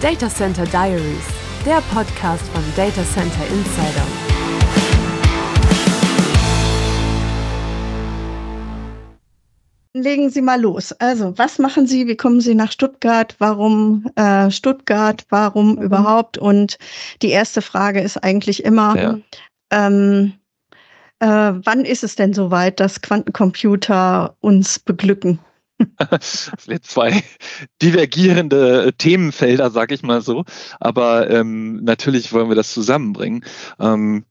Data Center Diaries, der Podcast von Data Center Insider. Legen Sie mal los. Also, was machen Sie? Wie kommen Sie nach Stuttgart? Warum äh, Stuttgart? Warum mhm. überhaupt? Und die erste Frage ist eigentlich immer, ja. ähm, äh, wann ist es denn soweit, dass Quantencomputer uns beglücken? Zwei divergierende Themenfelder, sag ich mal so. Aber ähm, natürlich wollen wir das zusammenbringen. Ähm,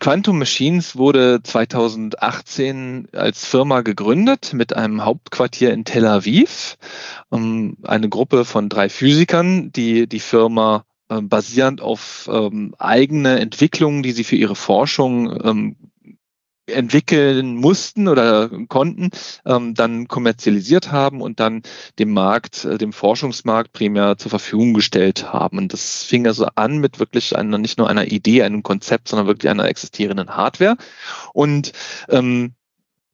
Quantum Machines wurde 2018 als Firma gegründet mit einem Hauptquartier in Tel Aviv. Ähm, eine Gruppe von drei Physikern, die die Firma äh, basierend auf ähm, eigene Entwicklungen, die sie für ihre Forschung ähm, entwickeln mussten oder konnten, ähm, dann kommerzialisiert haben und dann dem Markt, äh, dem Forschungsmarkt primär zur Verfügung gestellt haben. Und das fing also an mit wirklich einer, nicht nur einer Idee, einem Konzept, sondern wirklich einer existierenden Hardware. Und ähm,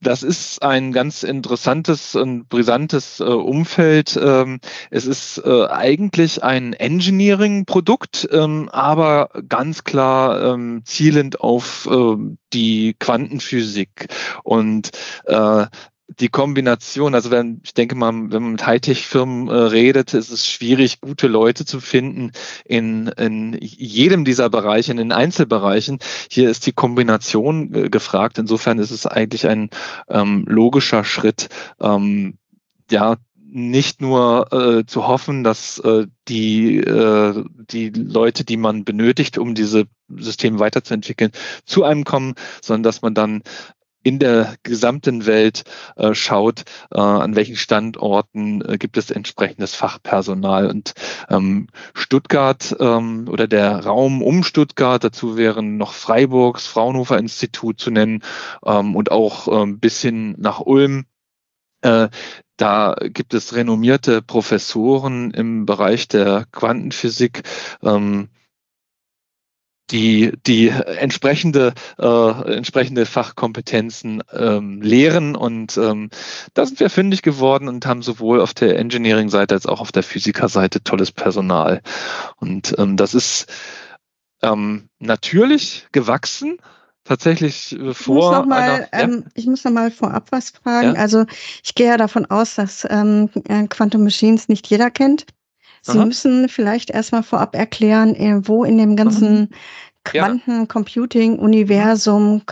das ist ein ganz interessantes und brisantes äh, Umfeld. Ähm, es ist äh, eigentlich ein Engineering-Produkt, ähm, aber ganz klar ähm, zielend auf äh, die Quantenphysik. Und äh, die Kombination, also wenn, ich denke mal, wenn man mit Hightech-Firmen äh, redet, ist es schwierig, gute Leute zu finden in, in jedem dieser Bereiche, in den Einzelbereichen. Hier ist die Kombination äh, gefragt. Insofern ist es eigentlich ein ähm, logischer Schritt, ähm, ja, nicht nur äh, zu hoffen, dass äh, die, äh, die Leute, die man benötigt, um diese Systeme weiterzuentwickeln, zu einem kommen, sondern dass man dann in der gesamten Welt äh, schaut, äh, an welchen Standorten äh, gibt es entsprechendes Fachpersonal. Und ähm, Stuttgart ähm, oder der Raum um Stuttgart, dazu wären noch Freiburgs Fraunhofer Institut zu nennen ähm, und auch ähm, bis hin nach Ulm. Äh, da gibt es renommierte Professoren im Bereich der Quantenphysik. Ähm, die, die entsprechende, äh, entsprechende Fachkompetenzen ähm, lehren. Und ähm, da sind wir fündig geworden und haben sowohl auf der Engineering-Seite als auch auf der Physiker-Seite tolles Personal. Und ähm, das ist ähm, natürlich gewachsen, tatsächlich äh, vor. Ich muss noch mal, einer, ja? ähm, ich muss noch mal vorab was fragen. Ja? Also ich gehe ja davon aus, dass ähm, äh, Quantum Machines nicht jeder kennt. Sie Aha. müssen vielleicht erstmal vorab erklären, äh, wo in dem ganzen mhm. Quantencomputing-Universum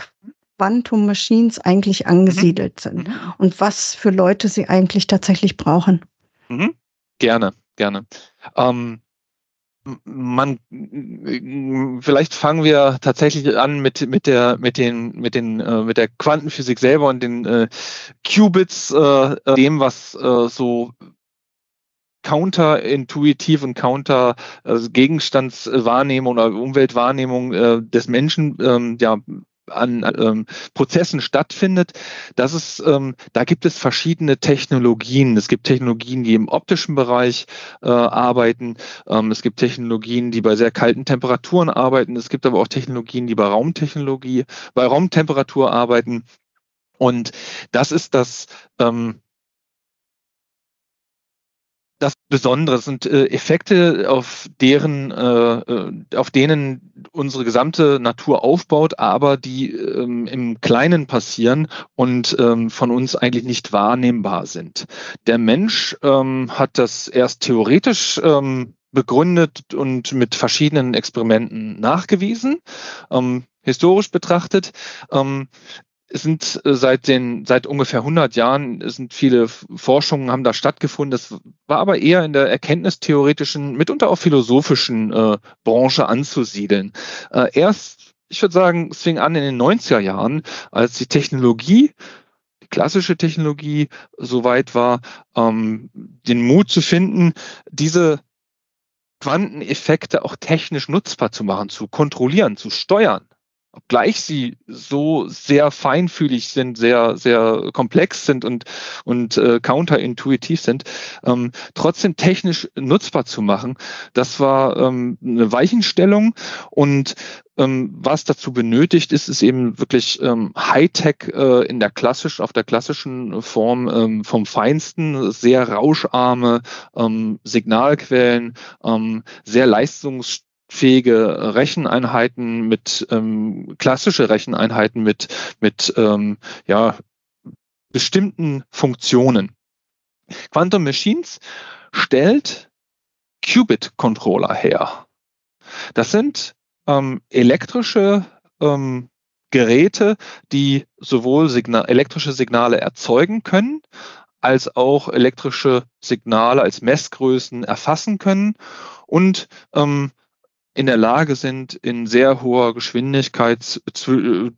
Quantum Machines eigentlich angesiedelt mhm. sind mhm. und was für Leute sie eigentlich tatsächlich brauchen. Mhm. Gerne, gerne. Ähm, man vielleicht fangen wir tatsächlich an mit mit der mit den mit den äh, mit der Quantenphysik selber und den äh, Qubits äh, dem was äh, so counterintuitiv und counter also Gegenstandswahrnehmung oder Umweltwahrnehmung äh, des Menschen ähm, ja an ähm, Prozessen stattfindet, das ist, ähm, da gibt es verschiedene Technologien. Es gibt Technologien, die im optischen Bereich äh, arbeiten. Ähm, es gibt Technologien, die bei sehr kalten Temperaturen arbeiten. Es gibt aber auch Technologien, die bei Raumtechnologie, bei Raumtemperatur arbeiten. Und das ist das, ähm, das Besondere sind äh, Effekte, auf deren, äh, äh, auf denen unsere gesamte Natur aufbaut, aber die ähm, im Kleinen passieren und ähm, von uns eigentlich nicht wahrnehmbar sind. Der Mensch ähm, hat das erst theoretisch ähm, begründet und mit verschiedenen Experimenten nachgewiesen. Ähm, historisch betrachtet. Ähm, es sind äh, seit den seit ungefähr 100 Jahren sind viele Forschungen haben da stattgefunden. Das war aber eher in der erkenntnistheoretischen, mitunter auch philosophischen äh, Branche anzusiedeln. Äh, erst, ich würde sagen, es fing an in den 90er Jahren, als die Technologie die klassische Technologie so weit war, ähm, den Mut zu finden, diese Quanteneffekte auch technisch nutzbar zu machen, zu kontrollieren, zu steuern. Obgleich sie so sehr feinfühlig sind, sehr, sehr komplex sind und, und äh, counterintuitiv sind, ähm, trotzdem technisch nutzbar zu machen, das war ähm, eine Weichenstellung. Und ähm, was dazu benötigt ist, ist eben wirklich ähm, Hightech äh, in der klassisch, auf der klassischen Form ähm, vom Feinsten, sehr rauscharme ähm, Signalquellen, ähm, sehr leistungs fähige Recheneinheiten mit ähm, klassische Recheneinheiten mit mit ähm, ja bestimmten Funktionen. Quantum Machines stellt Qubit Controller her. Das sind ähm, elektrische ähm, Geräte, die sowohl Signal elektrische Signale erzeugen können, als auch elektrische Signale als Messgrößen erfassen können und ähm, in der Lage sind, in sehr hoher Geschwindigkeit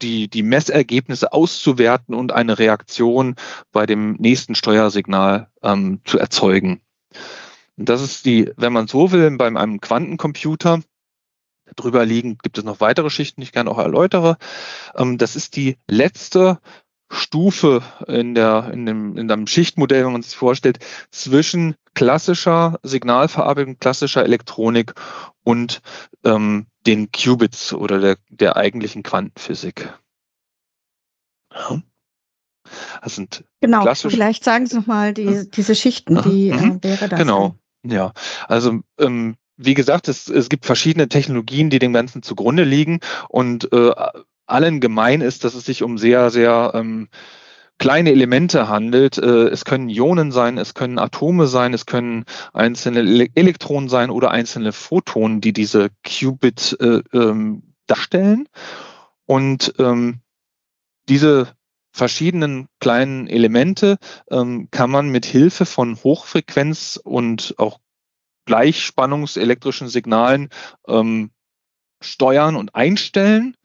die, die Messergebnisse auszuwerten und eine Reaktion bei dem nächsten Steuersignal ähm, zu erzeugen. Und das ist die, wenn man so will, bei einem Quantencomputer, drüber liegen gibt es noch weitere Schichten, die ich gerne auch erläutere. Ähm, das ist die letzte Stufe in der, in dem, in einem Schichtmodell, wenn man sich vorstellt, zwischen klassischer Signalverarbeitung, klassischer Elektronik und ähm, den Qubits oder der, der eigentlichen Quantenphysik. Ja. Das sind genau, vielleicht sagen Sie nochmal die, diese Schichten, wie äh, mhm. wäre das? Genau, denn? ja. Also ähm, wie gesagt, es, es gibt verschiedene Technologien, die dem Ganzen zugrunde liegen und äh, allen gemein ist, dass es sich um sehr, sehr ähm, kleine Elemente handelt. Äh, es können Ionen sein, es können Atome sein, es können einzelne Elektronen sein oder einzelne Photonen, die diese Qubit äh, ähm, darstellen. Und ähm, diese verschiedenen kleinen Elemente ähm, kann man mit Hilfe von Hochfrequenz und auch Gleichspannungselektrischen Signalen ähm, steuern und einstellen.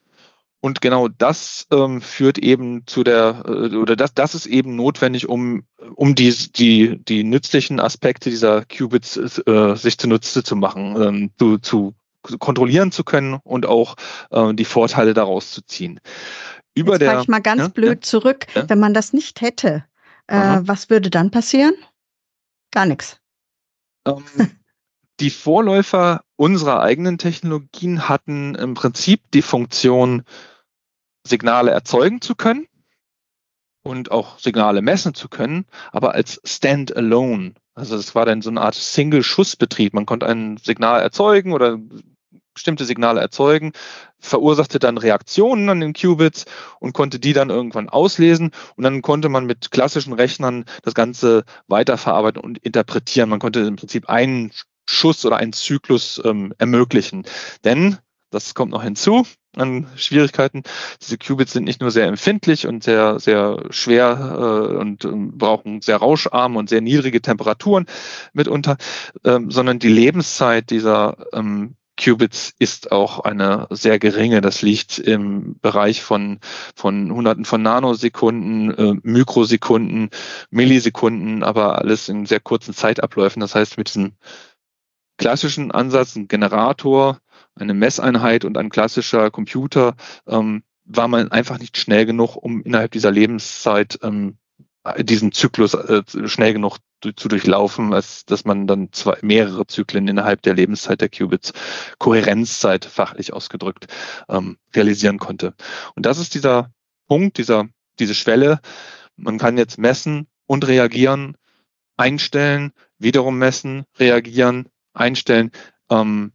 Und genau das ähm, führt eben zu der, äh, oder das, das ist eben notwendig, um, um die, die, die nützlichen Aspekte dieser Qubits äh, sich zunutze zu machen, ähm, zu, zu kontrollieren zu können und auch äh, die Vorteile daraus zu ziehen. Über Jetzt der, ich mal ganz ja, blöd ja, zurück. Ja. Wenn man das nicht hätte, äh, was würde dann passieren? Gar nichts. Ähm, die Vorläufer unserer eigenen Technologien hatten im Prinzip die Funktion, Signale erzeugen zu können und auch Signale messen zu können, aber als Standalone. Also es war dann so eine Art Single-Schuss-Betrieb. Man konnte ein Signal erzeugen oder bestimmte Signale erzeugen, verursachte dann Reaktionen an den Qubits und konnte die dann irgendwann auslesen und dann konnte man mit klassischen Rechnern das Ganze weiterverarbeiten und interpretieren. Man konnte im Prinzip einen Schuss oder einen Zyklus ähm, ermöglichen. Denn, das kommt noch hinzu an Schwierigkeiten, diese Qubits sind nicht nur sehr empfindlich und sehr, sehr schwer äh, und äh, brauchen sehr rauscharme und sehr niedrige Temperaturen mitunter, ähm, sondern die Lebenszeit dieser ähm, Qubits ist auch eine sehr geringe. Das liegt im Bereich von, von Hunderten von Nanosekunden, äh, Mikrosekunden, Millisekunden, aber alles in sehr kurzen Zeitabläufen. Das heißt, mit diesem klassischen Ansatz, ein Generator, eine Messeinheit und ein klassischer Computer, ähm, war man einfach nicht schnell genug, um innerhalb dieser Lebenszeit ähm, diesen Zyklus äh, schnell genug zu durchlaufen, als dass man dann zwei, mehrere Zyklen innerhalb der Lebenszeit der Qubits, Kohärenzzeit fachlich ausgedrückt, ähm, realisieren konnte. Und das ist dieser Punkt, dieser, diese Schwelle. Man kann jetzt messen und reagieren, einstellen, wiederum messen, reagieren, einstellen, ähm,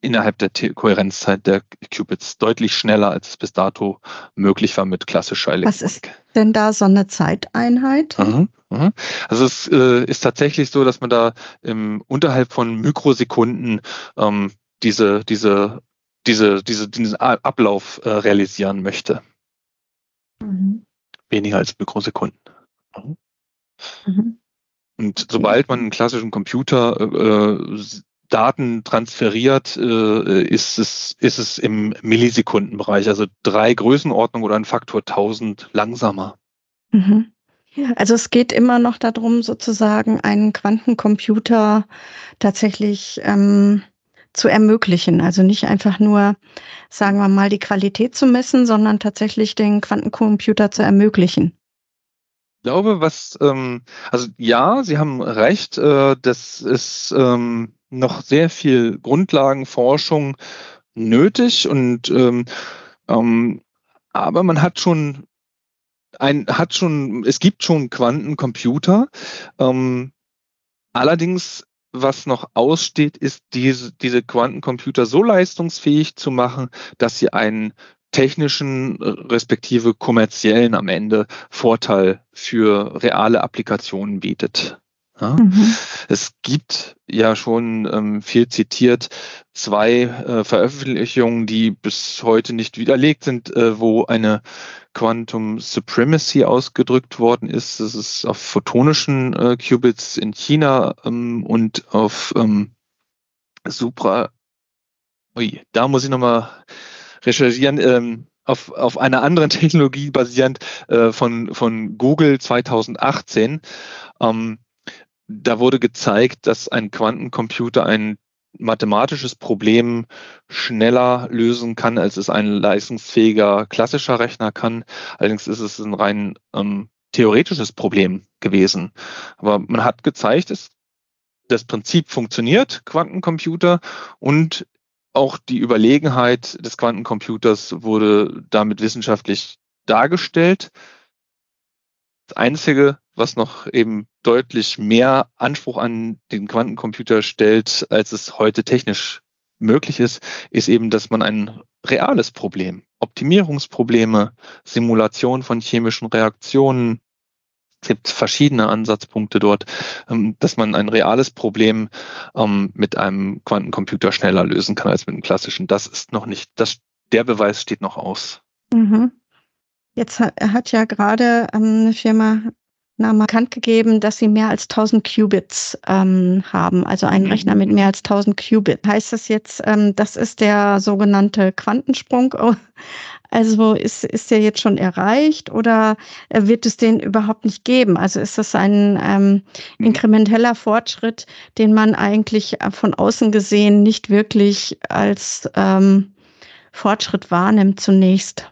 innerhalb der Kohärenzzeit der Qubits deutlich schneller, als es bis dato möglich war mit klassischer Elektronik. Was ist denn da so eine Zeiteinheit? Mhm, mhm. Also es äh, ist tatsächlich so, dass man da im, unterhalb von Mikrosekunden ähm, diese, diese, diese, diese, diesen Ablauf äh, realisieren möchte. Mhm. Weniger als Mikrosekunden. Mhm. mhm. Und sobald man einen klassischen Computer äh, Daten transferiert, äh, ist, es, ist es im Millisekundenbereich, also drei Größenordnungen oder ein Faktor 1000 langsamer. Mhm. Also es geht immer noch darum, sozusagen einen Quantencomputer tatsächlich ähm, zu ermöglichen. Also nicht einfach nur, sagen wir mal, die Qualität zu messen, sondern tatsächlich den Quantencomputer zu ermöglichen. Ich glaube, was, ähm, also ja, Sie haben recht, äh, das ist ähm, noch sehr viel Grundlagenforschung nötig und ähm, ähm, aber man hat schon ein, hat schon, es gibt schon Quantencomputer. Ähm, allerdings, was noch aussteht, ist diese, diese Quantencomputer so leistungsfähig zu machen, dass sie einen technischen respektive kommerziellen am Ende Vorteil für reale Applikationen bietet. Ja? Mhm. Es gibt ja schon ähm, viel zitiert zwei äh, Veröffentlichungen, die bis heute nicht widerlegt sind, äh, wo eine Quantum Supremacy ausgedrückt worden ist. Das ist auf photonischen äh, Qubits in China ähm, und auf ähm, Supra. Ui, da muss ich nochmal recherchieren. Ähm, auf, auf einer anderen Technologie basierend äh, von, von Google 2018. Ähm, da wurde gezeigt, dass ein Quantencomputer ein mathematisches Problem schneller lösen kann, als es ein leistungsfähiger klassischer Rechner kann. Allerdings ist es ein rein ähm, theoretisches Problem gewesen. Aber man hat gezeigt, dass das Prinzip funktioniert, Quantencomputer, und auch die Überlegenheit des Quantencomputers wurde damit wissenschaftlich dargestellt. Das Einzige, was noch eben deutlich mehr Anspruch an den Quantencomputer stellt, als es heute technisch möglich ist, ist eben, dass man ein reales Problem, Optimierungsprobleme, Simulation von chemischen Reaktionen, es gibt verschiedene Ansatzpunkte dort, ähm, dass man ein reales Problem ähm, mit einem Quantencomputer schneller lösen kann als mit einem klassischen. Das ist noch nicht, das, der Beweis steht noch aus. Mhm. Jetzt hat, hat ja gerade ähm, eine Firma Name bekannt gegeben, dass sie mehr als 1000 Qubits ähm, haben, also einen mhm. Rechner mit mehr als 1000 Qubits. Heißt das jetzt, ähm, das ist der sogenannte Quantensprung? Also ist, ist der jetzt schon erreicht oder äh, wird es den überhaupt nicht geben? Also ist das ein ähm, mhm. inkrementeller Fortschritt, den man eigentlich äh, von außen gesehen nicht wirklich als ähm, Fortschritt wahrnimmt zunächst?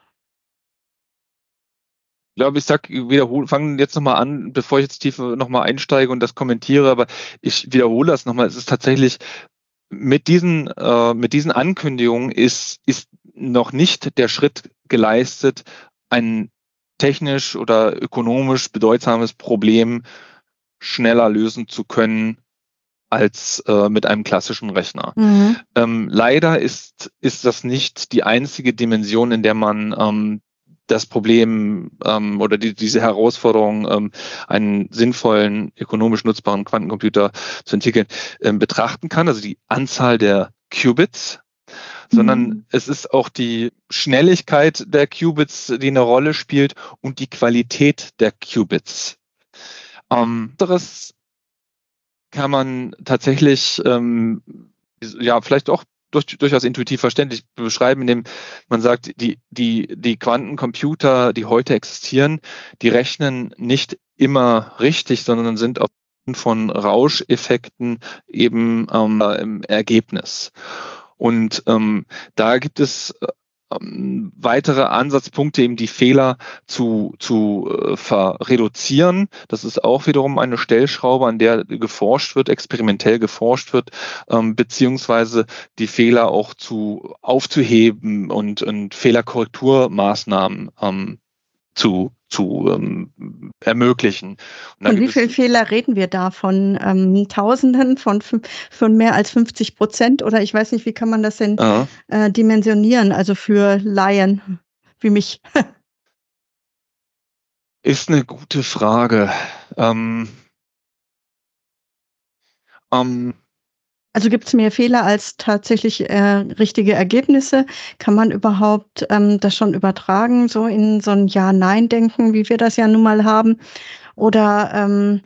Glaube, ich sag, wiederhole, fange jetzt nochmal an, bevor ich jetzt tiefer nochmal einsteige und das kommentiere, aber ich wiederhole das nochmal. Es ist tatsächlich mit diesen, äh, mit diesen Ankündigungen ist, ist noch nicht der Schritt geleistet, ein technisch oder ökonomisch bedeutsames Problem schneller lösen zu können als äh, mit einem klassischen Rechner. Mhm. Ähm, leider ist, ist das nicht die einzige Dimension, in der man ähm, das Problem ähm, oder die, diese Herausforderung, ähm, einen sinnvollen, ökonomisch nutzbaren Quantencomputer zu entwickeln, ähm, betrachten kann. Also die Anzahl der Qubits, sondern mhm. es ist auch die Schnelligkeit der Qubits, die eine Rolle spielt und die Qualität der Qubits. Ähm, anderes kann man tatsächlich ähm, ja vielleicht auch durch, durchaus intuitiv verständlich beschreiben, indem man sagt, die, die, die Quantencomputer, die heute existieren, die rechnen nicht immer richtig, sondern sind auf von Rauscheffekten eben ähm, im Ergebnis. Und ähm, da gibt es ähm, weitere Ansatzpunkte, eben die Fehler zu, zu äh, reduzieren. Das ist auch wiederum eine Stellschraube, an der geforscht wird, experimentell geforscht wird, ähm, beziehungsweise die Fehler auch zu aufzuheben und, und Fehlerkorrekturmaßnahmen ähm, zu, zu ähm, ermöglichen. Und wie viele Fehler reden wir da? Von ähm, Tausenden, von, von mehr als 50 Prozent? Oder ich weiß nicht, wie kann man das denn äh, dimensionieren? Also für Laien wie mich. Ist eine gute Frage. Ähm, ähm, also gibt es mehr Fehler als tatsächlich äh, richtige Ergebnisse? Kann man überhaupt ähm, das schon übertragen, so in so ein Ja-Nein-Denken, wie wir das ja nun mal haben? Oder ähm,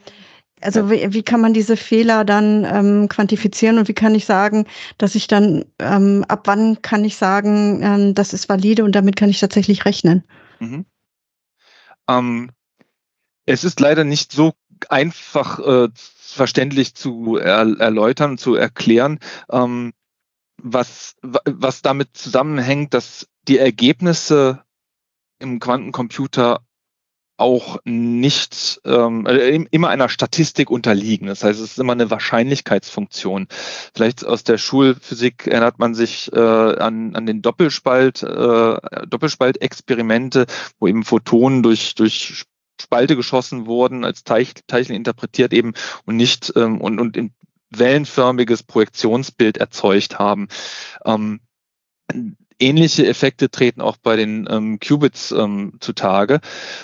also wie, wie kann man diese Fehler dann ähm, quantifizieren und wie kann ich sagen, dass ich dann, ähm, ab wann kann ich sagen, ähm, das ist valide und damit kann ich tatsächlich rechnen? Mhm. Ähm, es ist leider nicht so einfach äh, verständlich zu er, erläutern, zu erklären. Ähm, was, was damit zusammenhängt, dass die Ergebnisse im Quantencomputer auch nicht ähm, äh, immer einer Statistik unterliegen. Das heißt, es ist immer eine Wahrscheinlichkeitsfunktion. Vielleicht aus der Schulphysik erinnert man sich äh, an, an den Doppelspalt, äh, Doppelspaltexperimente, wo eben Photonen durch, durch Spalte geschossen wurden, als Teich, Teilchen interpretiert eben und nicht ähm, und, und in wellenförmiges Projektionsbild erzeugt haben. Ähm, ähnliche Effekte treten auch bei den ähm, Qubits ähm, zutage,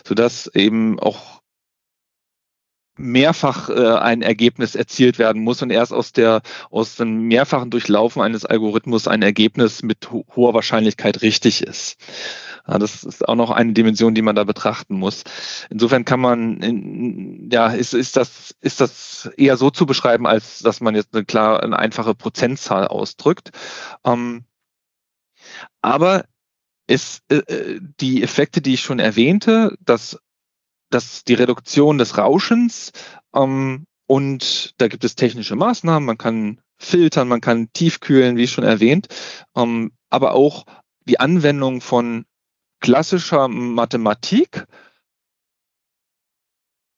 sodass eben auch mehrfach äh, ein Ergebnis erzielt werden muss und erst aus der aus dem mehrfachen Durchlaufen eines Algorithmus ein Ergebnis mit ho hoher Wahrscheinlichkeit richtig ist. Ja, das ist auch noch eine Dimension, die man da betrachten muss. Insofern kann man, in, ja, ist, ist das ist das eher so zu beschreiben, als dass man jetzt eine klar eine einfache Prozentzahl ausdrückt. Ähm, aber ist äh, äh, die Effekte, die ich schon erwähnte, dass, dass die Reduktion des Rauschens ähm, und da gibt es technische Maßnahmen, man kann filtern, man kann tiefkühlen, wie schon erwähnt, ähm, aber auch die Anwendung von klassischer Mathematik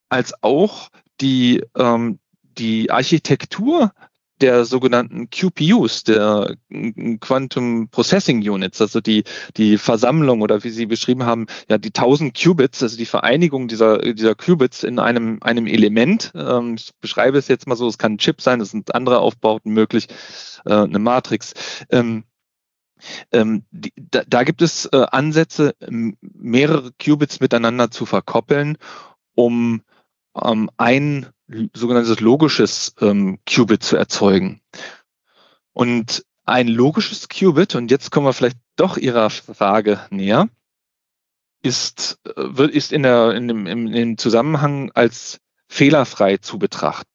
als auch die, ähm, die Architektur der sogenannten QPUs, der Quantum Processing Units, also die, die Versammlung oder wie Sie beschrieben haben, ja, die 1000 Qubits, also die Vereinigung dieser, dieser Qubits in einem, einem Element. Ähm, ich beschreibe es jetzt mal so, es kann ein Chip sein, es sind andere Aufbauten möglich, äh, eine Matrix. Ähm, ähm, die, da, da, gibt es äh, Ansätze, mehrere Qubits miteinander zu verkoppeln, um ähm, ein sogenanntes logisches ähm, Qubit zu erzeugen. Und ein logisches Qubit, und jetzt kommen wir vielleicht doch Ihrer Frage näher, ist, äh, wird, ist in, der, in, dem, in dem Zusammenhang als fehlerfrei zu betrachten.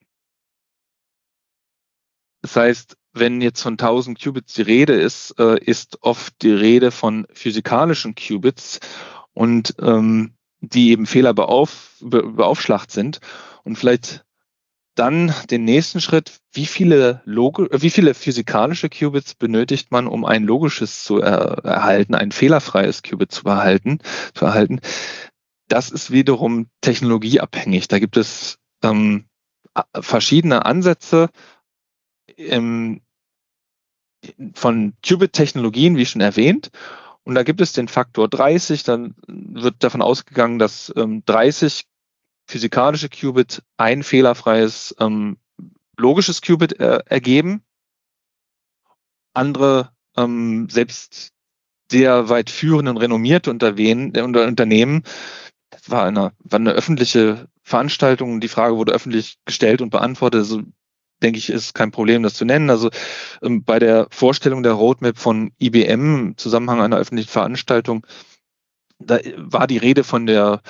Das heißt, wenn jetzt von 1000 Qubits die Rede ist, äh, ist oft die Rede von physikalischen Qubits und ähm, die eben Fehler beauf, beaufschlagt sind. Und vielleicht dann den nächsten Schritt, wie viele, Logo, wie viele physikalische Qubits benötigt man, um ein logisches zu er erhalten, ein fehlerfreies Qubit zu erhalten, zu erhalten. Das ist wiederum technologieabhängig. Da gibt es ähm, verschiedene Ansätze ähm, von Qubit-Technologien, wie schon erwähnt. Und da gibt es den Faktor 30, dann wird davon ausgegangen, dass ähm, 30 physikalische Qubit ein fehlerfreies ähm, logisches Qubit äh, ergeben. Andere, ähm, selbst sehr weit führende und renommierte Unternehmen, äh, Unternehmen das war eine, war eine öffentliche Veranstaltung, die Frage wurde öffentlich gestellt und beantwortet. Also denke ich, ist kein Problem, das zu nennen. Also ähm, bei der Vorstellung der Roadmap von IBM im Zusammenhang einer öffentlichen Veranstaltung da war die Rede von der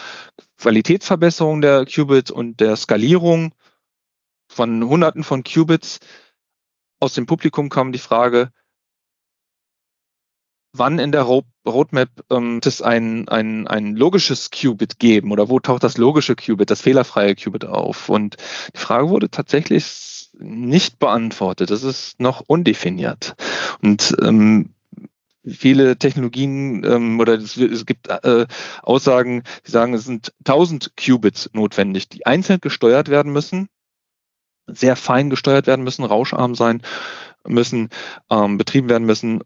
Qualitätsverbesserung der Qubits und der Skalierung von Hunderten von Qubits. Aus dem Publikum kam die Frage, wann in der Roadmap ähm, es ein, ein, ein logisches Qubit geben oder wo taucht das logische Qubit, das fehlerfreie Qubit auf? Und die Frage wurde tatsächlich nicht beantwortet. Das ist noch undefiniert. Und ähm, viele Technologien ähm, oder es, es gibt äh, Aussagen, die sagen, es sind 1000 Qubits notwendig, die einzeln gesteuert werden müssen, sehr fein gesteuert werden müssen, rauscharm sein müssen, ähm, betrieben werden müssen,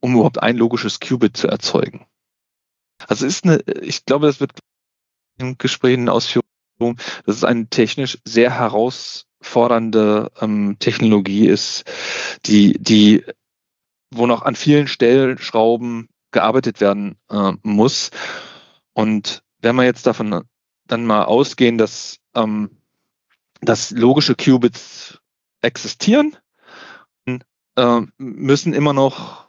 um überhaupt ein logisches Qubit zu erzeugen. Also ist eine, ich glaube, das wird in Gesprächen Ausführungen, dass es eine technisch sehr herausfordernde ähm, Technologie ist, die, die wo noch an vielen Stellschrauben gearbeitet werden äh, muss. Und wenn wir jetzt davon dann mal ausgehen, dass, ähm, dass logische Qubits existieren, äh, müssen immer noch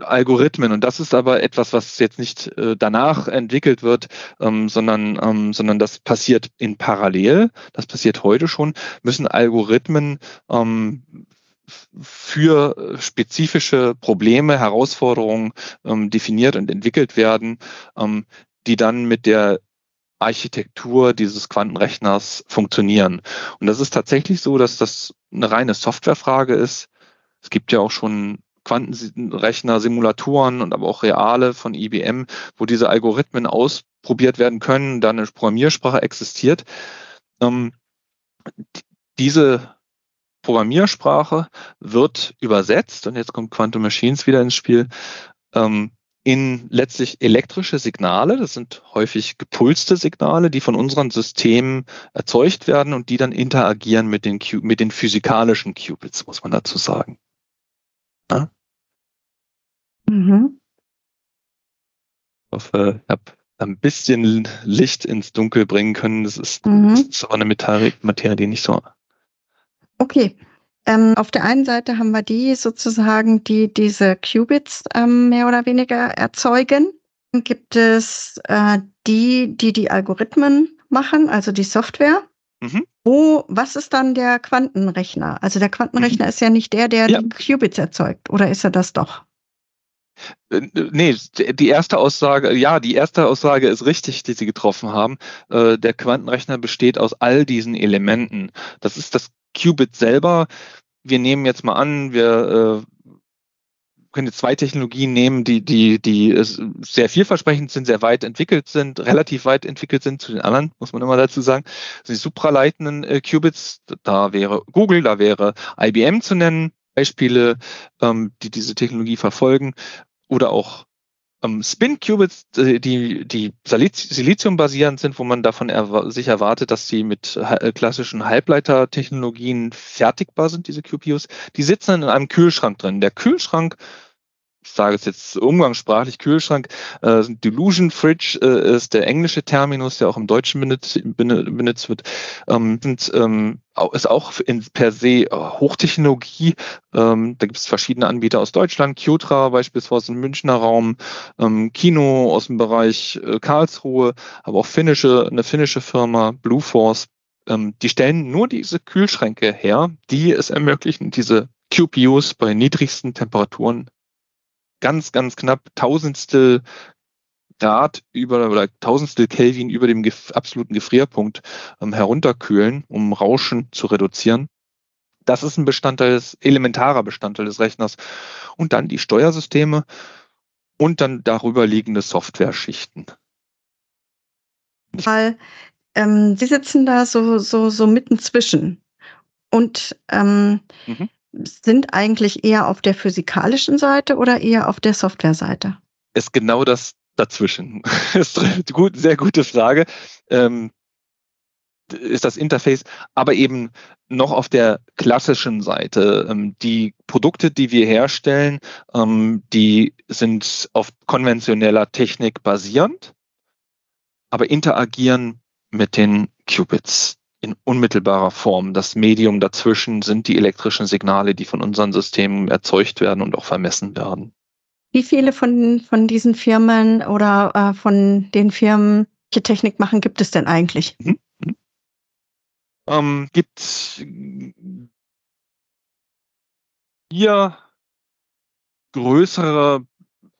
Algorithmen und das ist aber etwas, was jetzt nicht äh, danach entwickelt wird, ähm, sondern, ähm, sondern das passiert in parallel, das passiert heute schon, müssen Algorithmen ähm, für spezifische Probleme, Herausforderungen ähm, definiert und entwickelt werden, ähm, die dann mit der Architektur dieses Quantenrechners funktionieren. Und das ist tatsächlich so, dass das eine reine Softwarefrage ist. Es gibt ja auch schon Quantenrechner, Simulatoren und aber auch reale von IBM, wo diese Algorithmen ausprobiert werden können, da eine Programmiersprache existiert. Ähm, diese Programmiersprache wird übersetzt, und jetzt kommt Quantum Machines wieder ins Spiel, ähm, in letztlich elektrische Signale. Das sind häufig gepulste Signale, die von unseren Systemen erzeugt werden und die dann interagieren mit den, mit den physikalischen Qubits, muss man dazu sagen. Ja? Mhm. Ich hoffe, ich habe ein bisschen Licht ins Dunkel bringen können. Das ist, mhm. das ist aber eine Materie, die nicht so. Okay. Ähm, auf der einen Seite haben wir die sozusagen, die diese Qubits ähm, mehr oder weniger erzeugen. Dann gibt es äh, die, die die Algorithmen machen, also die Software. Mhm. Wo, was ist dann der Quantenrechner? Also der Quantenrechner mhm. ist ja nicht der, der ja. die Qubits erzeugt, oder ist er das doch? Äh, nee, die erste Aussage, ja, die erste Aussage ist richtig, die Sie getroffen haben. Äh, der Quantenrechner besteht aus all diesen Elementen. Das ist das Qubit selber. Wir nehmen jetzt mal an, wir äh, jetzt zwei Technologien nehmen, die, die, die sehr vielversprechend sind, sehr weit entwickelt sind, relativ weit entwickelt sind zu den anderen, muss man immer dazu sagen. Die supraleitenden Qubits, da wäre Google, da wäre IBM zu nennen. Beispiele, ähm, die diese Technologie verfolgen oder auch ähm, Spin-Qubits, äh, die, die Silizium-basierend sind, wo man davon erwa sich erwartet, dass sie mit äh, klassischen Halbleitertechnologien fertigbar sind, diese QPUs, die sitzen in einem Kühlschrank drin. Der Kühlschrank ich sage es jetzt umgangssprachlich, Kühlschrank, äh, Delusion Fridge äh, ist der englische Terminus, der auch im Deutschen benutzt, benutzt wird, ähm, sind, ähm, ist auch in, per se äh, Hochtechnologie. Ähm, da gibt es verschiedene Anbieter aus Deutschland, Kyotra beispielsweise im Münchner Raum, ähm, Kino aus dem Bereich äh, Karlsruhe, aber auch finnische, eine finnische Firma, Blue Force. Ähm, die stellen nur diese Kühlschränke her, die es ermöglichen, diese QPUs bei niedrigsten Temperaturen ganz, ganz knapp Tausendstel Grad über oder Tausendstel Kelvin über dem gef absoluten Gefrierpunkt ähm, herunterkühlen, um Rauschen zu reduzieren. Das ist ein Bestandteil, des, elementarer Bestandteil des Rechners. Und dann die Steuersysteme und dann darüber liegende Software-Schichten. Weil ähm, Sie sitzen da so, so, so mitten zwischen. Und ähm, mhm sind eigentlich eher auf der physikalischen Seite oder eher auf der Softwareseite? Ist genau das dazwischen. ist eine gut, sehr gute Frage. Ähm, ist das Interface, aber eben noch auf der klassischen Seite. Ähm, die Produkte, die wir herstellen, ähm, die sind auf konventioneller Technik basierend, aber interagieren mit den Qubits in unmittelbarer Form. Das Medium dazwischen sind die elektrischen Signale, die von unseren Systemen erzeugt werden und auch vermessen werden. Wie viele von, von diesen Firmen oder äh, von den Firmen, die Technik machen, gibt es denn eigentlich? Mhm. mhm. Ähm, gibt vier größere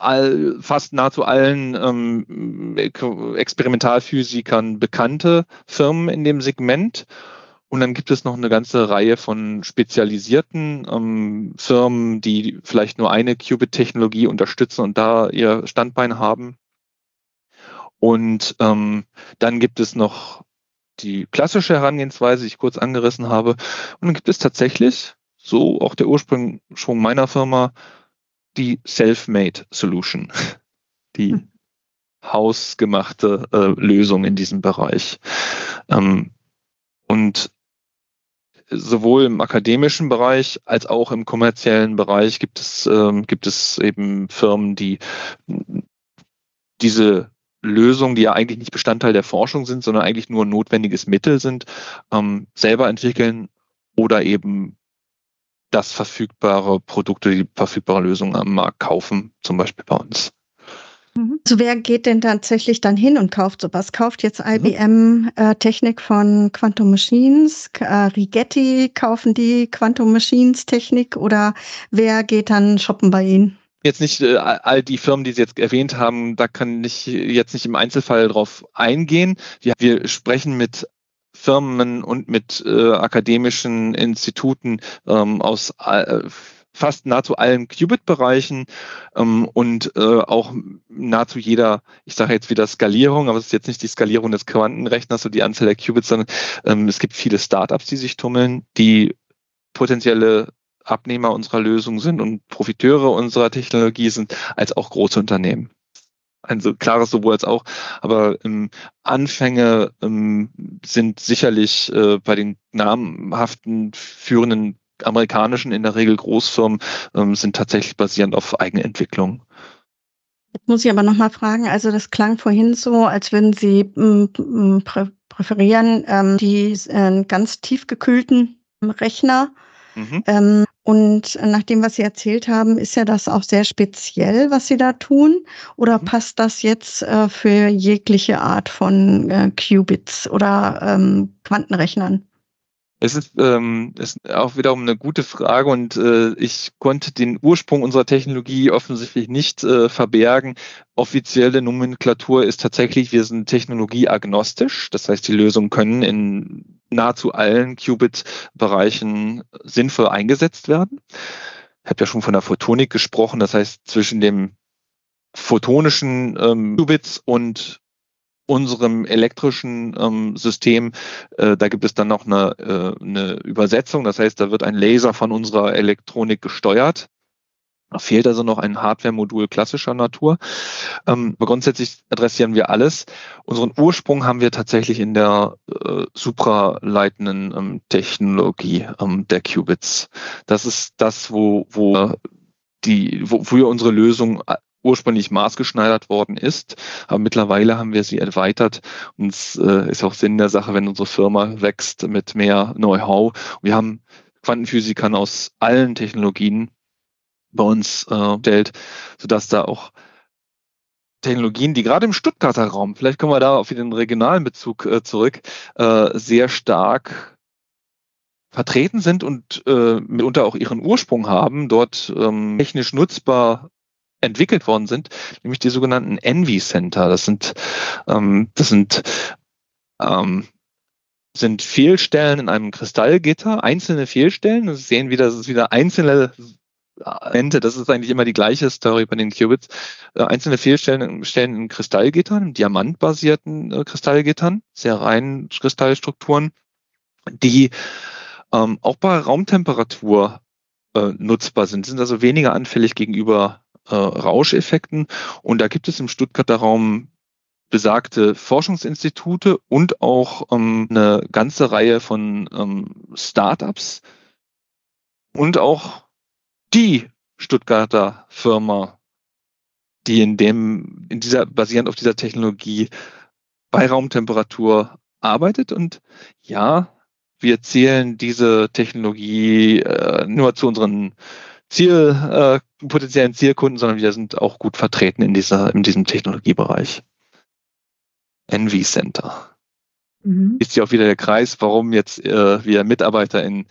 all, fast nahezu allen ähm, Experimentalphysikern bekannte Firmen in dem Segment. Und dann gibt es noch eine ganze Reihe von spezialisierten ähm, Firmen, die vielleicht nur eine Qubit-Technologie unterstützen und da ihr Standbein haben. Und ähm, dann gibt es noch die klassische Herangehensweise, die ich kurz angerissen habe. Und dann gibt es tatsächlich, so auch der Ursprung meiner Firma, die Self-Made Solution, die hausgemachte äh, Lösung in diesem Bereich. Ähm, und sowohl im akademischen Bereich als auch im kommerziellen Bereich gibt es, ähm, gibt es eben Firmen, die diese Lösungen, die ja eigentlich nicht Bestandteil der Forschung sind, sondern eigentlich nur ein notwendiges Mittel sind, ähm, selber entwickeln oder eben das verfügbare Produkte, die verfügbare Lösungen am Markt kaufen, zum Beispiel bei uns. Mhm. Also wer geht denn tatsächlich dann hin und kauft sowas? Kauft jetzt IBM mhm. äh, Technik von Quantum Machines, äh, Rigetti, kaufen die Quantum Machines Technik oder wer geht dann shoppen bei Ihnen? Jetzt nicht äh, all die Firmen, die Sie jetzt erwähnt haben, da kann ich jetzt nicht im Einzelfall drauf eingehen. Wir, wir sprechen mit Firmen und mit äh, akademischen Instituten ähm, aus äh, fast nahezu allen Qubit-Bereichen ähm, und äh, auch nahezu jeder, ich sage jetzt wieder Skalierung, aber es ist jetzt nicht die Skalierung des Quantenrechners und die Anzahl der Qubits, sondern ähm, es gibt viele Startups, die sich tummeln, die potenzielle Abnehmer unserer Lösung sind und Profiteure unserer Technologie sind, als auch große Unternehmen. Also klares sowohl als auch, aber ähm, Anfänge ähm, sind sicherlich äh, bei den namhaften führenden amerikanischen, in der Regel Großfirmen, ähm, sind tatsächlich basierend auf Eigenentwicklung. Jetzt muss ich aber nochmal fragen, also das klang vorhin so, als würden Sie ähm, prä präferieren ähm, die äh, ganz tiefgekühlten Rechner. Mhm. Und nach dem, was Sie erzählt haben, ist ja das auch sehr speziell, was Sie da tun? Oder mhm. passt das jetzt äh, für jegliche Art von äh, Qubits oder ähm, Quantenrechnern? Es ist, ähm, ist auch wiederum eine gute Frage und äh, ich konnte den Ursprung unserer Technologie offensichtlich nicht äh, verbergen. Offizielle Nomenklatur ist tatsächlich, wir sind technologieagnostisch. Das heißt, die Lösungen können in nahezu allen Qubit-Bereichen sinnvoll eingesetzt werden. Ich habe ja schon von der Photonik gesprochen. Das heißt, zwischen dem photonischen ähm, Qubits und unserem elektrischen ähm, System, äh, da gibt es dann noch eine, äh, eine Übersetzung. Das heißt, da wird ein Laser von unserer Elektronik gesteuert. Da fehlt also noch ein Hardware-Modul klassischer Natur. Ähm, grundsätzlich adressieren wir alles. Unseren Ursprung haben wir tatsächlich in der äh, supraleitenden ähm, Technologie ähm, der Qubits. Das ist das, wo, wo die, wo, wo wir unsere Lösung ursprünglich maßgeschneidert worden ist. Aber mittlerweile haben wir sie erweitert und es äh, ist auch Sinn der Sache, wenn unsere Firma wächst mit mehr Know-how. Wir haben Quantenphysikern aus allen Technologien bei uns äh, stellt, sodass da auch Technologien, die gerade im Stuttgarter Raum, vielleicht kommen wir da auf den regionalen Bezug äh, zurück, äh, sehr stark vertreten sind und äh, mitunter auch ihren Ursprung haben, dort ähm, technisch nutzbar entwickelt worden sind, nämlich die sogenannten Envy Center. Das sind, ähm, das sind, ähm, sind Fehlstellen in einem Kristallgitter, einzelne Fehlstellen. Sie sehen wieder, das ist wieder einzelne Elemente, das ist eigentlich immer die gleiche Story bei den Qubits. Äh, einzelne Fehlstellen stellen in Kristallgittern, diamantbasierten äh, Kristallgittern, sehr reinen Kristallstrukturen, die ähm, auch bei Raumtemperatur äh, nutzbar sind, sind also weniger anfällig gegenüber äh, Rauscheffekten. Und da gibt es im Stuttgarter Raum besagte Forschungsinstitute und auch ähm, eine ganze Reihe von ähm, Startups und auch die Stuttgarter Firma, die in dem, in dieser, basierend auf dieser Technologie bei Raumtemperatur arbeitet. Und ja, wir zählen diese Technologie äh, nur zu unseren Ziel, äh, potenziellen Zielkunden, sondern wir sind auch gut vertreten in dieser, in diesem Technologiebereich. Envy Center. Mhm. Ist ja auch wieder der Kreis, warum jetzt äh, wir Mitarbeiter in,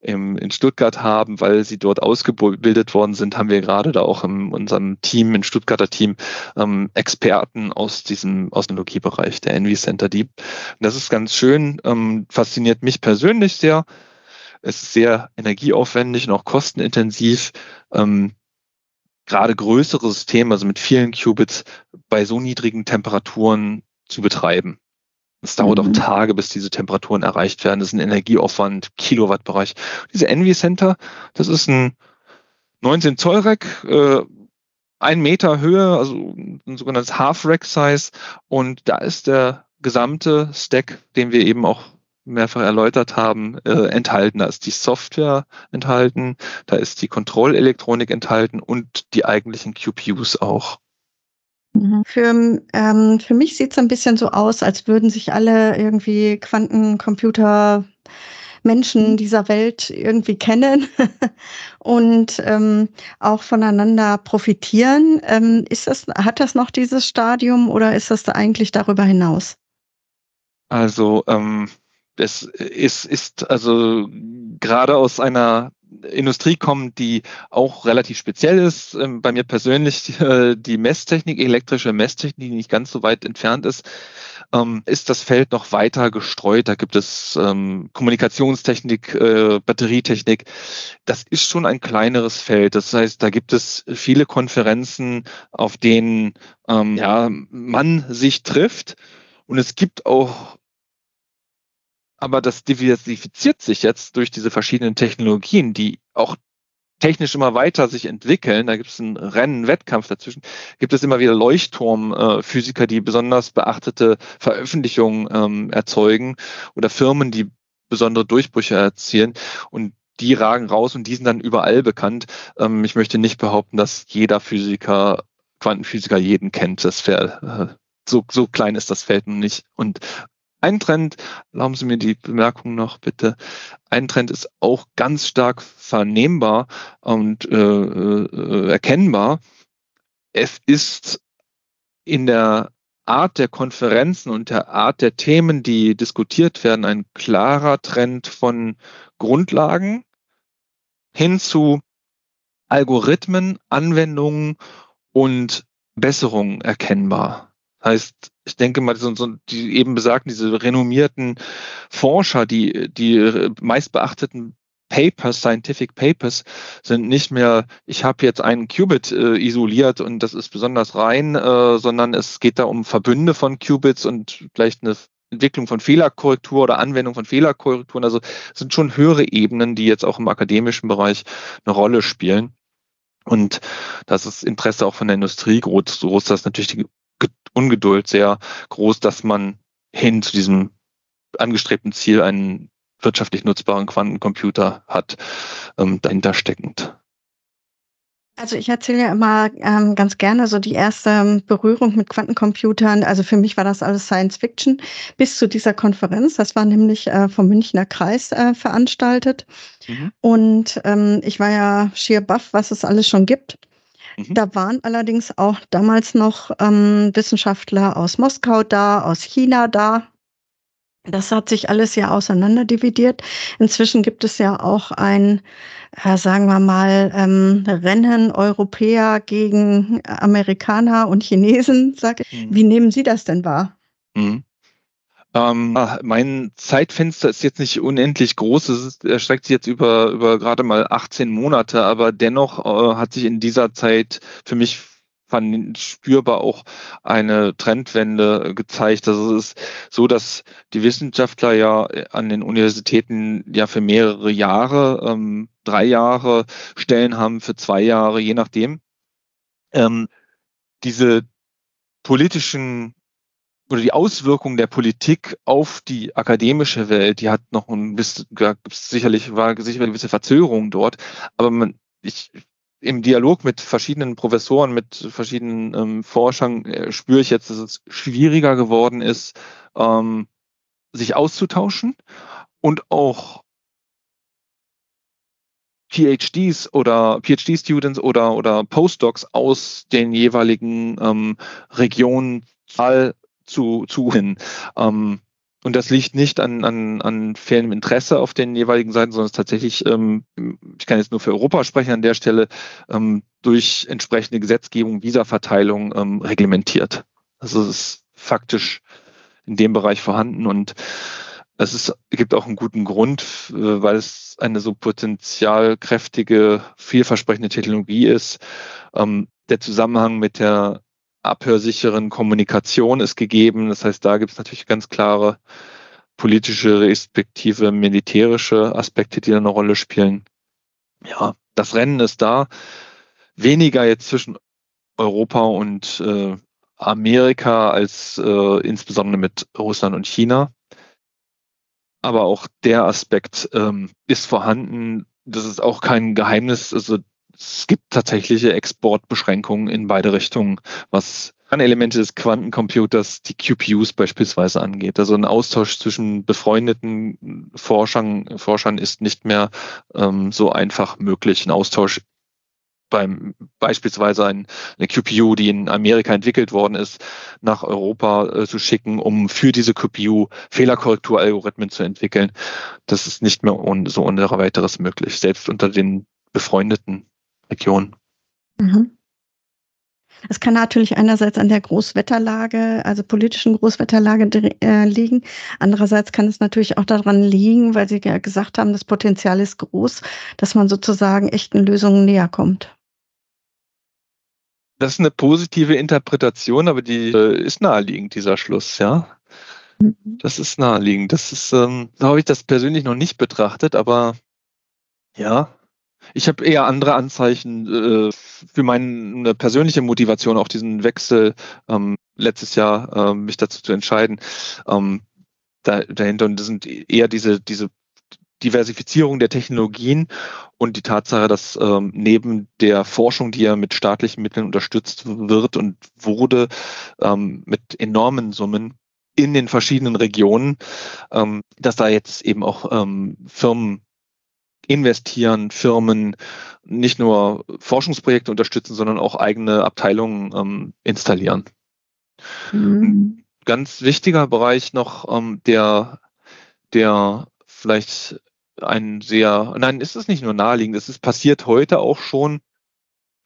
im, in Stuttgart haben, weil sie dort ausgebildet worden sind, haben wir gerade da auch in unserem Team, in Stuttgarter Team, ähm, Experten aus diesem Technologiebereich der Envy Center Deep. Und das ist ganz schön, ähm, fasziniert mich persönlich sehr. Es ist sehr energieaufwendig und auch kostenintensiv. Ähm, gerade größere Systeme, also mit vielen Qubits, bei so niedrigen Temperaturen zu betreiben. Es dauert mhm. auch Tage, bis diese Temperaturen erreicht werden. Das ist ein Energieaufwand, Kilowattbereich. Diese Envy Center, das ist ein 19 Zoll Rack, äh, ein Meter Höhe, also ein sogenanntes Half-Rack-Size. Und da ist der gesamte Stack, den wir eben auch mehrfach erläutert haben, äh, enthalten. Da ist die Software enthalten, da ist die Kontrollelektronik enthalten und die eigentlichen QPUs auch. Mhm. Für, ähm, für mich sieht es ein bisschen so aus, als würden sich alle irgendwie Quantencomputer Menschen mhm. dieser Welt irgendwie kennen und ähm, auch voneinander profitieren. Ähm, ist das, hat das noch dieses Stadium oder ist das da eigentlich darüber hinaus? Also ähm, es ist, ist also gerade aus einer Industrie kommt, die auch relativ speziell ist. Ähm, bei mir persönlich äh, die Messtechnik, elektrische Messtechnik, die nicht ganz so weit entfernt ist, ähm, ist das Feld noch weiter gestreut. Da gibt es ähm, Kommunikationstechnik, äh, Batterietechnik. Das ist schon ein kleineres Feld. Das heißt, da gibt es viele Konferenzen, auf denen ja, man sich trifft. Und es gibt auch aber das diversifiziert sich jetzt durch diese verschiedenen Technologien, die auch technisch immer weiter sich entwickeln. Da gibt es einen Rennen, Wettkampf dazwischen. Gibt es immer wieder Leuchtturmphysiker, die besonders beachtete Veröffentlichungen ähm, erzeugen oder Firmen, die besondere Durchbrüche erzielen. Und die ragen raus und die sind dann überall bekannt. Ähm, ich möchte nicht behaupten, dass jeder Physiker, Quantenphysiker jeden kennt. Das wäre äh, so, so klein ist das Feld nun nicht. Und ein Trend, erlauben Sie mir die Bemerkung noch bitte, ein Trend ist auch ganz stark vernehmbar und äh, äh, erkennbar. Es ist in der Art der Konferenzen und der Art der Themen, die diskutiert werden, ein klarer Trend von Grundlagen hin zu Algorithmen, Anwendungen und Besserungen erkennbar. Heißt, ich denke mal, so, so die eben besagten, diese renommierten Forscher, die, die meistbeachteten Papers, Scientific Papers, sind nicht mehr, ich habe jetzt einen Qubit äh, isoliert und das ist besonders rein, äh, sondern es geht da um Verbünde von Qubits und vielleicht eine Entwicklung von Fehlerkorrektur oder Anwendung von Fehlerkorrekturen. Also sind schon höhere Ebenen, die jetzt auch im akademischen Bereich eine Rolle spielen. Und das ist Interesse auch von der Industrie groß, groß dass natürlich die Ungeduld sehr groß, dass man hin zu diesem angestrebten Ziel einen wirtschaftlich nutzbaren Quantencomputer hat, ähm, dahinter steckend. Also ich erzähle ja immer ähm, ganz gerne so die erste Berührung mit Quantencomputern. Also für mich war das alles Science Fiction bis zu dieser Konferenz. Das war nämlich äh, vom Münchner Kreis äh, veranstaltet. Mhm. Und ähm, ich war ja schier baff, was es alles schon gibt. Mhm. Da waren allerdings auch damals noch ähm, Wissenschaftler aus Moskau da, aus China da. Das hat sich alles ja auseinanderdividiert. Inzwischen gibt es ja auch ein, äh, sagen wir mal, ähm, Rennen Europäer gegen Amerikaner und Chinesen. Sag, mhm. Wie nehmen Sie das denn wahr? Mhm. Ähm, ah, mein Zeitfenster ist jetzt nicht unendlich groß. Es ist, erstreckt sich jetzt über, über gerade mal 18 Monate, aber dennoch äh, hat sich in dieser Zeit für mich spürbar auch eine Trendwende gezeigt. Also es ist so, dass die Wissenschaftler ja an den Universitäten ja für mehrere Jahre, ähm, drei Jahre Stellen haben, für zwei Jahre, je nachdem. Ähm, diese politischen oder die Auswirkungen der Politik auf die akademische Welt, die hat noch ein bisschen, sicherlich war sicherlich eine gewisse Verzögerung dort, aber man, ich, im Dialog mit verschiedenen Professoren, mit verschiedenen ähm, Forschern äh, spüre ich jetzt, dass es schwieriger geworden ist, ähm, sich auszutauschen und auch PhDs oder PhD-Students oder, oder Postdocs aus den jeweiligen ähm, Regionen zu, zu hin. Ähm, und das liegt nicht an, an, an fehlendem Interesse auf den jeweiligen Seiten, sondern es ist tatsächlich, ähm, ich kann jetzt nur für Europa sprechen an der Stelle, ähm, durch entsprechende Gesetzgebung, Visaverteilung ähm, reglementiert. Also es ist faktisch in dem Bereich vorhanden und es ist, gibt auch einen guten Grund, äh, weil es eine so potenzialkräftige, vielversprechende Technologie ist. Ähm, der Zusammenhang mit der abhörsicheren Kommunikation ist gegeben. Das heißt, da gibt es natürlich ganz klare politische respektive militärische Aspekte, die da eine Rolle spielen. Ja, das Rennen ist da. Weniger jetzt zwischen Europa und äh, Amerika als äh, insbesondere mit Russland und China. Aber auch der Aspekt ähm, ist vorhanden. Das ist auch kein Geheimnis. Also es gibt tatsächliche Exportbeschränkungen in beide Richtungen, was an Elemente des Quantencomputers, die QPUs beispielsweise angeht. Also ein Austausch zwischen befreundeten Forschern, Forschern ist nicht mehr ähm, so einfach möglich. Ein Austausch beim beispielsweise ein, eine QPU, die in Amerika entwickelt worden ist, nach Europa äh, zu schicken, um für diese QPU Fehlerkorrekturalgorithmen zu entwickeln. Das ist nicht mehr un, so ohne weiteres möglich, selbst unter den befreundeten Regionen. Mhm. Es kann natürlich einerseits an der Großwetterlage, also politischen Großwetterlage äh, liegen. Andererseits kann es natürlich auch daran liegen, weil Sie ja gesagt haben, das Potenzial ist groß, dass man sozusagen echten Lösungen näher kommt. Das ist eine positive Interpretation, aber die äh, ist naheliegend, dieser Schluss, ja. Mhm. Das ist naheliegend. Das ist, ähm, so habe ich das persönlich noch nicht betrachtet, aber ja, ich habe eher andere Anzeichen äh, für meine persönliche Motivation, auch diesen Wechsel ähm, letztes Jahr äh, mich dazu zu entscheiden. Ähm, da, dahinter und das sind eher diese, diese Diversifizierung der Technologien und die Tatsache, dass ähm, neben der Forschung, die ja mit staatlichen Mitteln unterstützt wird und wurde, ähm, mit enormen Summen in den verschiedenen Regionen, ähm, dass da jetzt eben auch ähm, Firmen investieren, Firmen nicht nur Forschungsprojekte unterstützen, sondern auch eigene Abteilungen ähm, installieren. Mhm. Ganz wichtiger Bereich noch, ähm, der, der vielleicht ein sehr, nein, ist es nicht nur naheliegend, es ist passiert heute auch schon,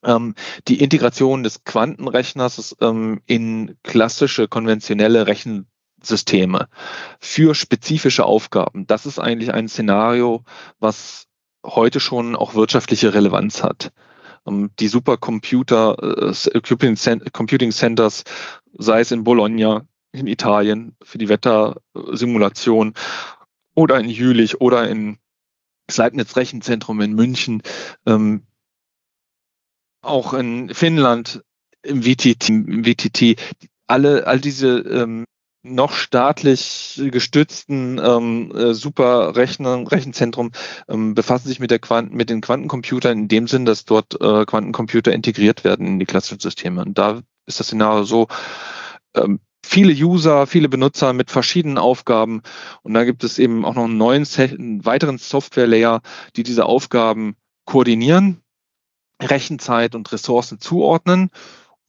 ähm, die Integration des Quantenrechners ähm, in klassische konventionelle Rechensysteme für spezifische Aufgaben. Das ist eigentlich ein Szenario, was heute schon auch wirtschaftliche Relevanz hat. Ähm, die Supercomputer, äh, Computing Centers, sei es in Bologna, in Italien, für die Wettersimulation oder in Jülich oder in Leibniz Rechenzentrum in München, ähm, auch in Finnland im VTT, im VTT alle, all diese ähm, noch staatlich gestützten ähm, äh, Superrechner, Rechenzentrum ähm, befassen sich mit der Quanten, mit den Quantencomputern in dem Sinn, dass dort äh, Quantencomputer integriert werden in die klassischen Systeme. Und da ist das Szenario so, ähm, viele User, viele Benutzer mit verschiedenen Aufgaben. Und da gibt es eben auch noch einen neuen, einen weiteren Software-Layer, die diese Aufgaben koordinieren, Rechenzeit und Ressourcen zuordnen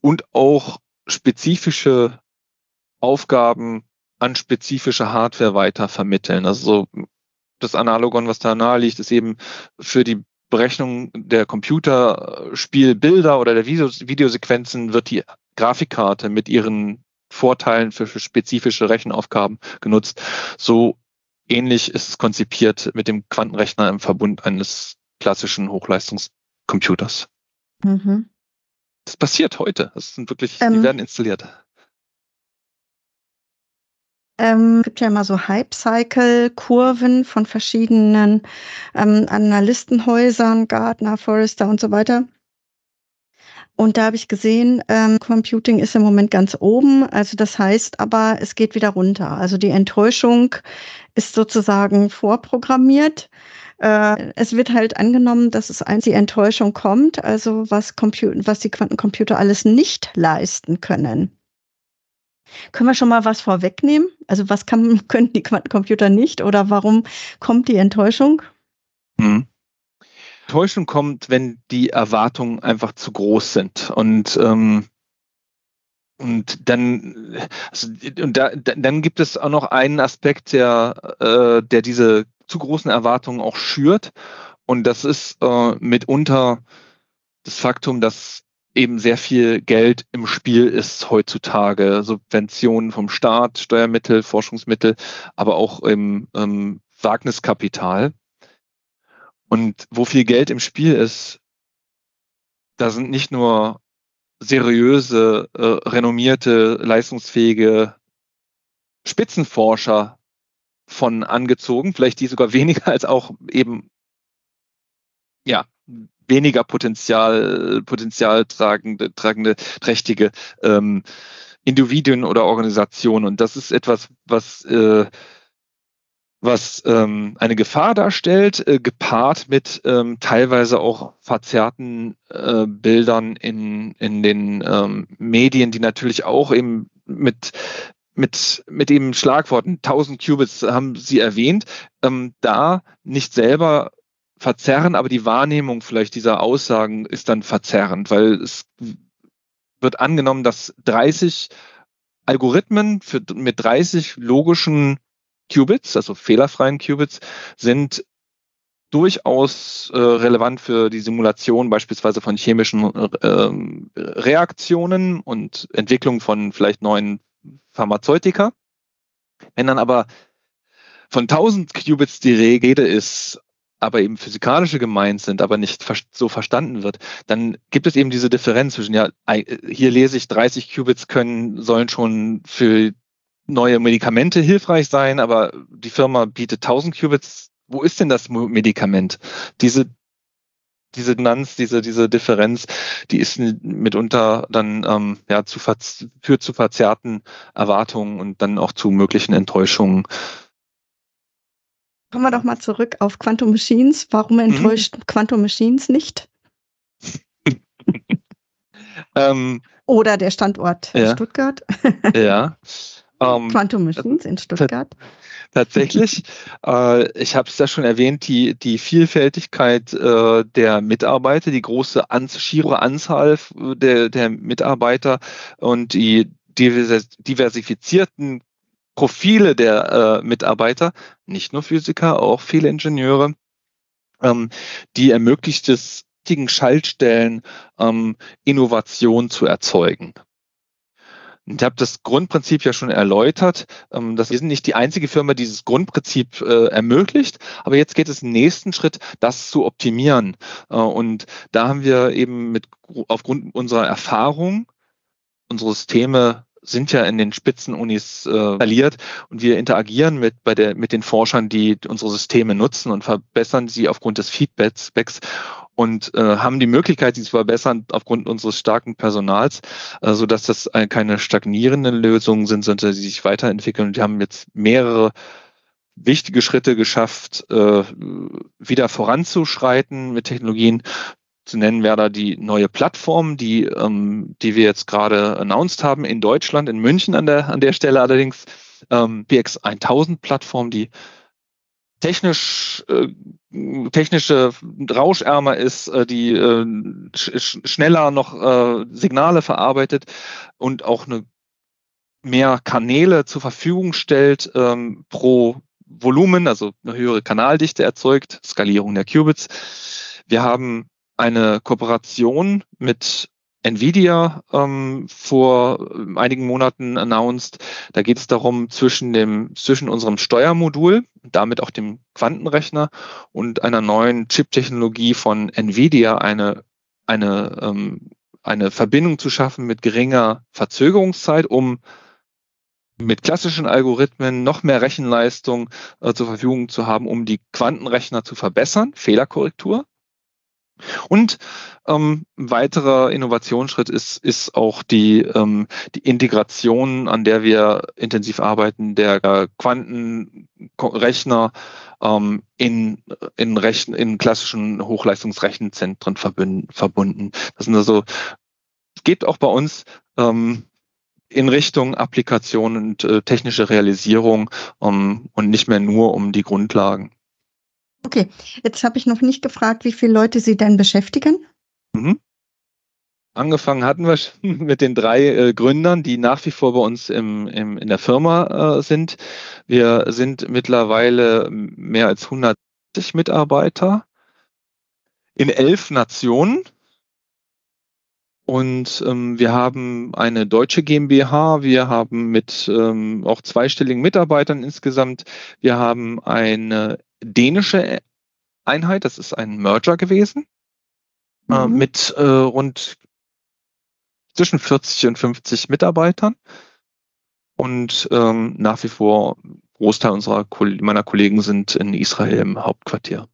und auch spezifische Aufgaben an spezifische Hardware weiter vermitteln. Also das Analogon, was da nahe liegt, ist eben für die Berechnung der Computerspielbilder oder der Videosequenzen wird die Grafikkarte mit ihren Vorteilen für, für spezifische Rechenaufgaben genutzt. So ähnlich ist es konzipiert mit dem Quantenrechner im Verbund eines klassischen Hochleistungscomputers. Mhm. Das passiert heute. Das sind wirklich, ähm, die werden installiert. Ähm, es gibt ja immer so Hype-Cycle-Kurven von verschiedenen ähm, Analystenhäusern, Gartner, Forrester und so weiter. Und da habe ich gesehen, ähm, Computing ist im Moment ganz oben. Also das heißt aber, es geht wieder runter. Also die Enttäuschung ist sozusagen vorprogrammiert. Äh, es wird halt angenommen, dass es eins die Enttäuschung kommt, also was, Computer, was die Quantencomputer alles nicht leisten können. Können wir schon mal was vorwegnehmen? Also was kann, können die Quantencomputer nicht oder warum kommt die Enttäuschung? Hm. Enttäuschung kommt, wenn die Erwartungen einfach zu groß sind und ähm, und dann, also, und da, dann gibt es auch noch einen Aspekt, der, äh, der diese zu großen Erwartungen auch schürt. Und das ist äh, mitunter das Faktum, dass eben sehr viel Geld im Spiel ist heutzutage. Subventionen vom Staat, Steuermittel, Forschungsmittel, aber auch im ähm, Wagniskapital. Und wo viel Geld im Spiel ist, da sind nicht nur seriöse, äh, renommierte, leistungsfähige Spitzenforscher von angezogen, vielleicht die sogar weniger als auch eben ja weniger Potenzial, Potenzial tragende, tragende trächtige ähm, Individuen oder Organisationen. Und das ist etwas, was äh, was ähm, eine Gefahr darstellt, äh, gepaart mit ähm, teilweise auch verzerrten äh, Bildern in, in den ähm, Medien, die natürlich auch eben mit mit, mit dem Schlagworten 1000 Qubits haben Sie erwähnt, ähm, da nicht selber verzerren, aber die Wahrnehmung vielleicht dieser Aussagen ist dann verzerrend, weil es wird angenommen, dass 30 Algorithmen für, mit 30 logischen Qubits, also fehlerfreien Qubits, sind durchaus äh, relevant für die Simulation beispielsweise von chemischen äh, Reaktionen und Entwicklung von vielleicht neuen Pharmazeutika. Wenn dann aber von 1000 Qubits die Rede ist, aber eben physikalische gemeint sind, aber nicht so verstanden wird, dann gibt es eben diese Differenz zwischen, ja, hier lese ich 30 Qubits können, sollen schon für neue Medikamente hilfreich sein, aber die Firma bietet 1000 Qubits. Wo ist denn das Medikament? Diese, diese Nanz, diese, diese Differenz, die ist mitunter dann ähm, ja, zu führt zu verzerrten Erwartungen und dann auch zu möglichen Enttäuschungen. Kommen wir doch mal zurück auf Quantum Machines. Warum mhm. enttäuscht mhm. Quantum Machines nicht? ähm, Oder der Standort ja. Stuttgart? ja. Ähm, Quantum Machines in Stuttgart. Tatsächlich. äh, ich habe es ja schon erwähnt, die, die Vielfältigkeit äh, der Mitarbeiter, die große an, schiere Anzahl der, der Mitarbeiter und die diversifizierten Profile der äh, Mitarbeiter, nicht nur Physiker, auch viele Ingenieure, ähm, die ermöglicht es, Schaltstellen ähm, Innovation zu erzeugen. Ich habe das Grundprinzip ja schon erläutert. Ähm, das wir sind nicht die einzige Firma, die dieses Grundprinzip äh, ermöglicht. Aber jetzt geht es im nächsten Schritt, das zu optimieren. Äh, und da haben wir eben mit aufgrund unserer Erfahrung unsere Systeme sind ja in den Spitzenunis äh, installiert und wir interagieren mit, bei der, mit den Forschern, die unsere Systeme nutzen und verbessern sie aufgrund des Feedbacks und äh, haben die Möglichkeit, sie zu verbessern aufgrund unseres starken Personals, äh, so dass das keine stagnierenden Lösungen sind, sondern sie sich weiterentwickeln. Und die haben jetzt mehrere wichtige Schritte geschafft, äh, wieder voranzuschreiten mit Technologien, zu nennen wäre da die neue Plattform, die, ähm, die wir jetzt gerade announced haben in Deutschland, in München an der, an der Stelle allerdings. Ähm, PX 1000 Plattform, die technisch äh, technische rauschärmer ist, äh, die äh, sch schneller noch äh, Signale verarbeitet und auch eine mehr Kanäle zur Verfügung stellt ähm, pro Volumen, also eine höhere Kanaldichte erzeugt, Skalierung der Qubits. Wir haben eine Kooperation mit Nvidia ähm, vor einigen Monaten announced. Da geht es darum, zwischen dem, zwischen unserem Steuermodul, damit auch dem Quantenrechner und einer neuen Chip-Technologie von Nvidia eine, eine, ähm, eine Verbindung zu schaffen mit geringer Verzögerungszeit, um mit klassischen Algorithmen noch mehr Rechenleistung äh, zur Verfügung zu haben, um die Quantenrechner zu verbessern, Fehlerkorrektur und ähm, weiterer Innovationsschritt ist, ist auch die, ähm, die Integration, an der wir intensiv arbeiten, der Quantenrechner ähm, in, in, Rechen, in klassischen Hochleistungsrechenzentren verbunden. Das sind also, geht auch bei uns ähm, in Richtung Applikation und äh, technische Realisierung ähm, und nicht mehr nur um die Grundlagen. Okay, jetzt habe ich noch nicht gefragt, wie viele Leute Sie denn beschäftigen. Mhm. Angefangen hatten wir mit den drei äh, Gründern, die nach wie vor bei uns im, im, in der Firma äh, sind. Wir sind mittlerweile mehr als 160 Mitarbeiter in elf Nationen. Und ähm, wir haben eine deutsche GmbH, wir haben mit ähm, auch zweistelligen Mitarbeitern insgesamt, wir haben eine dänische Einheit, das ist ein Merger gewesen, äh, mhm. äh, mit äh, rund zwischen 40 und 50 Mitarbeitern. Und ähm, nach wie vor Großteil unserer meiner Kollegen sind in Israel im Hauptquartier.